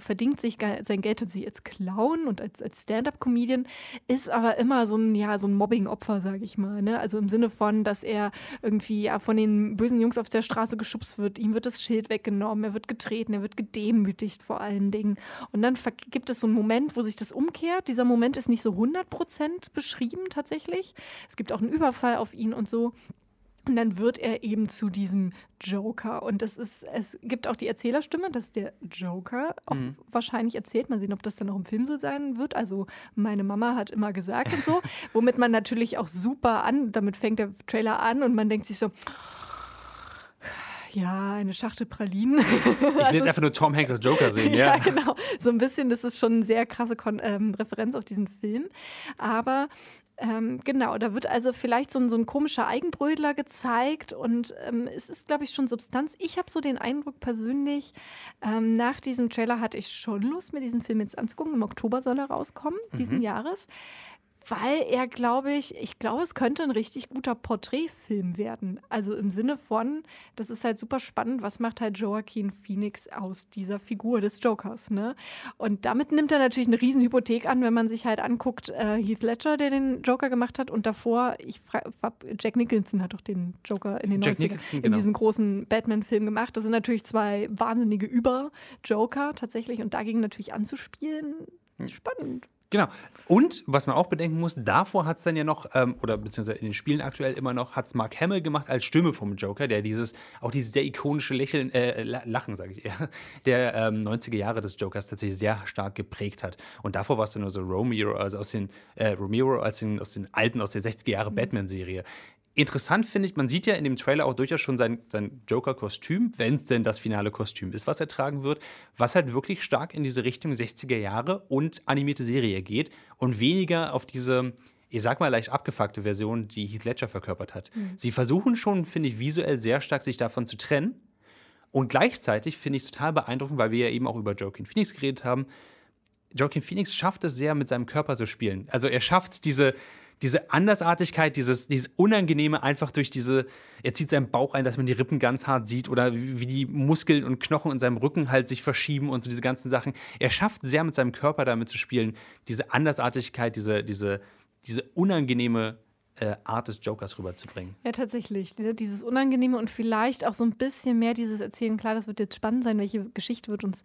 [SPEAKER 3] verdient sich sein Geld und sie als Clown und als, als Stand-up-Comedian, ist aber immer so ein, ja, so ein Mobbing-Opfer, sage ich mal. Ne? Also im Sinne von, dass er irgendwie ja, von den bösen Jungs auf der Straße geschubst wird, ihm wird das Schild weggenommen, er wird getreten, er wird gedemütigt vor allen Dingen. Und dann gibt es so einen Moment, wo sich das umkehrt. Dieser Moment ist nicht so 100% beschrieben tatsächlich. Es gibt auch einen Überfall auf ihn und so. Und dann wird er eben zu diesem Joker. Und das ist, es gibt auch die Erzählerstimme, dass der Joker mhm. wahrscheinlich erzählt. Mal sehen, ob das dann auch im Film so sein wird. Also, meine Mama hat immer gesagt und so. Womit man natürlich auch super an, damit fängt der Trailer an und man denkt sich so, ja, eine Schachtel Pralinen.
[SPEAKER 2] Ich will also, jetzt einfach nur Tom Hanks als Joker sehen, ja.
[SPEAKER 3] ja, genau. So ein bisschen, das ist schon eine sehr krasse Kon ähm, Referenz auf diesen Film. Aber ähm, genau, da wird also vielleicht so ein, so ein komischer Eigenbrödler gezeigt und ähm, es ist, glaube ich, schon Substanz. Ich habe so den Eindruck persönlich, ähm, nach diesem Trailer hatte ich schon Lust, mir diesen Film jetzt anzugucken. Im Oktober soll er rauskommen, diesen mhm. Jahres weil er, glaube ich, ich glaube, es könnte ein richtig guter Porträtfilm werden. Also im Sinne von, das ist halt super spannend, was macht halt Joaquin Phoenix aus dieser Figur des Jokers, ne? Und damit nimmt er natürlich eine Riesenhypothek an, wenn man sich halt anguckt, äh, Heath Ledger, der den Joker gemacht hat und davor, ich Jack Nicholson hat doch den Joker in den Jack 90ern genau. in diesem großen Batman-Film gemacht. Das sind natürlich zwei wahnsinnige Über-Joker tatsächlich und dagegen natürlich anzuspielen, ist spannend.
[SPEAKER 2] Genau. Und was man auch bedenken muss, davor hat es dann ja noch, ähm, oder beziehungsweise in den Spielen aktuell immer noch, hat es Mark Hamill gemacht als Stimme vom Joker, der dieses, auch dieses sehr ikonische Lächeln, äh, Lachen, sage ich eher, der ähm, 90er Jahre des Jokers tatsächlich sehr stark geprägt hat. Und davor war es dann nur so Romero, also aus den, äh, Romero aus den, aus den alten, aus der 60er Jahre mhm. Batman-Serie. Interessant finde ich, man sieht ja in dem Trailer auch durchaus schon sein, sein Joker-Kostüm, wenn es denn das finale Kostüm ist, was er tragen wird, was halt wirklich stark in diese Richtung 60er Jahre und animierte Serie geht und weniger auf diese, ich sag mal, leicht abgefuckte Version, die Heath Ledger verkörpert hat. Mhm. Sie versuchen schon, finde ich, visuell sehr stark sich davon zu trennen. Und gleichzeitig finde ich es total beeindruckend, weil wir ja eben auch über Joaquin Phoenix geredet haben. Joaquin Phoenix schafft es sehr, mit seinem Körper zu spielen. Also er schafft es, diese diese Andersartigkeit, dieses, dieses Unangenehme einfach durch diese, er zieht seinen Bauch ein, dass man die Rippen ganz hart sieht oder wie, die Muskeln und Knochen in seinem Rücken halt sich verschieben und so diese ganzen Sachen. Er schafft sehr mit seinem Körper damit zu spielen, diese Andersartigkeit, diese, diese, diese unangenehme äh, Art des Jokers rüberzubringen.
[SPEAKER 3] Ja, tatsächlich. Ne, dieses Unangenehme und vielleicht auch so ein bisschen mehr dieses Erzählen. Klar, das wird jetzt spannend sein, welche Geschichte wird uns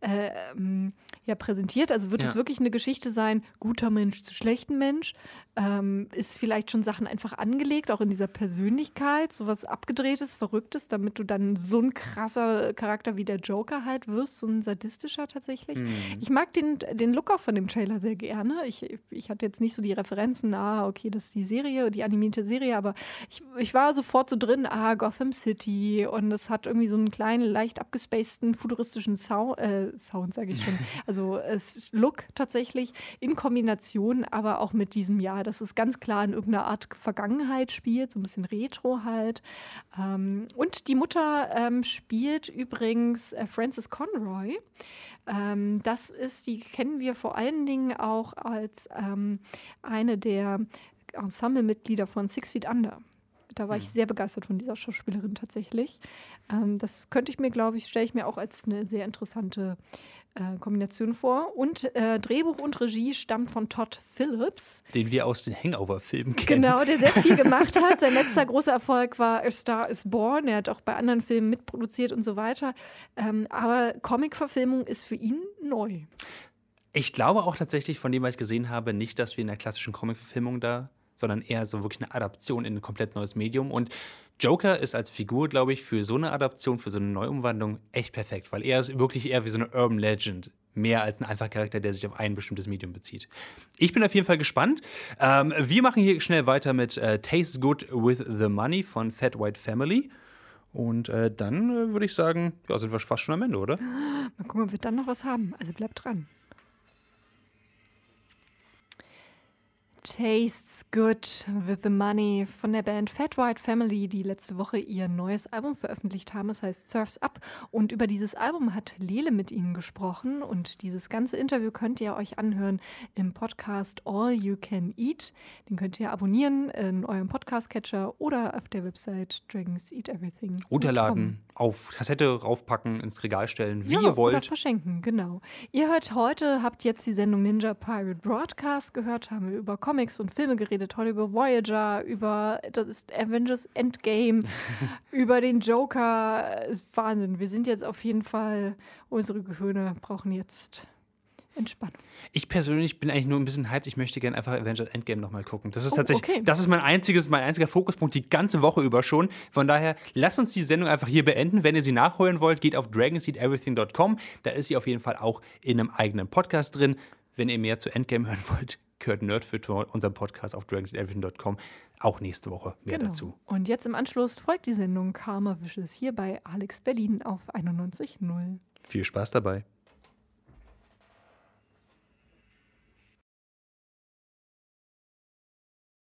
[SPEAKER 3] äh, ähm, ja präsentiert. Also wird ja. es wirklich eine Geschichte sein, guter Mensch zu schlechten Mensch? Ähm, ist vielleicht schon Sachen einfach angelegt, auch in dieser Persönlichkeit, sowas abgedrehtes, verrücktes, damit du dann so ein krasser Charakter wie der Joker halt wirst, so ein sadistischer tatsächlich. Mhm. Ich mag den, den Look auch von dem Trailer sehr gerne. Ich, ich hatte jetzt nicht so die Referenzen, ah, okay, das ist die Serie die animierte Serie, aber ich, ich war sofort so drin, ah, Gotham City und es hat irgendwie so einen kleinen, leicht abgespaceden, futuristischen Sound, äh, Sound sage ich schon, also es Look tatsächlich in Kombination, aber auch mit diesem Jahr, dass es ganz klar in irgendeiner Art Vergangenheit spielt, so ein bisschen Retro halt. Ähm, und die Mutter ähm, spielt übrigens äh, Frances Conroy. Ähm, das ist, die kennen wir vor allen Dingen auch als ähm, eine der Ensemblemitglieder von Six Feet Under. Da war ich hm. sehr begeistert von dieser Schauspielerin tatsächlich. Ähm, das könnte ich mir, glaube ich, stelle ich mir auch als eine sehr interessante äh, Kombination vor. Und äh, Drehbuch und Regie stammt von Todd Phillips.
[SPEAKER 2] Den wir aus den Hangover-Filmen kennen.
[SPEAKER 3] Genau, der sehr viel gemacht hat. Sein letzter großer Erfolg war A Star is Born. Er hat auch bei anderen Filmen mitproduziert und so weiter. Ähm, aber Comic-Verfilmung ist für ihn neu.
[SPEAKER 2] Ich glaube auch tatsächlich, von dem, was ich gesehen habe, nicht, dass wir in der klassischen Comic-Verfilmung da sondern eher so wirklich eine Adaption in ein komplett neues Medium. Und Joker ist als Figur, glaube ich, für so eine Adaption, für so eine Neuumwandlung echt perfekt, weil er ist wirklich eher wie so eine Urban Legend. Mehr als ein einfacher Charakter, der sich auf ein bestimmtes Medium bezieht. Ich bin auf jeden Fall gespannt. Ähm, wir machen hier schnell weiter mit äh, Tastes Good with the Money von Fat White Family. Und äh, dann äh, würde ich sagen, ja, sind wir fast schon am Ende, oder?
[SPEAKER 3] Mal gucken, ob wir dann noch was haben. Also bleibt dran. Tastes Good with the Money von der Band Fat White Family, die letzte Woche ihr neues Album veröffentlicht haben. Es heißt Surfs Up. Und über dieses Album hat Lele mit ihnen gesprochen. Und dieses ganze Interview könnt ihr euch anhören im Podcast All You Can Eat. Den könnt ihr abonnieren in eurem Podcast-Catcher oder auf der Website Dragons Eat Everything.
[SPEAKER 2] Unterladen, auf Kassette raufpacken, ins Regal stellen, wie ja, ihr wollt. Oder
[SPEAKER 3] verschenken, genau. Ihr hört heute, habt jetzt die Sendung Ninja Pirate Broadcast gehört, haben wir über Comics und Filme geredet, heute über Voyager, über das ist Avengers Endgame, über den Joker. Ist Wahnsinn. Wir sind jetzt auf jeden Fall, unsere Gehirne brauchen jetzt Entspannung.
[SPEAKER 2] Ich persönlich bin eigentlich nur ein bisschen hyped. Ich möchte gerne einfach Avengers Endgame nochmal gucken. Das ist oh, tatsächlich, okay. das ist mein einziges, mein einziger Fokuspunkt die ganze Woche über schon. Von daher, lasst uns die Sendung einfach hier beenden. Wenn ihr sie nachholen wollt, geht auf dragonseedeverything.com. Da ist sie auf jeden Fall auch in einem eigenen Podcast drin. Wenn ihr mehr zu Endgame hören wollt, gehört Nerdfit unserem Podcast auf dragonseedeverything.com. Auch nächste Woche mehr genau. dazu.
[SPEAKER 3] Und jetzt im Anschluss folgt die Sendung Karma Wishes hier bei Alex Berlin auf 91.0.
[SPEAKER 2] Viel Spaß dabei.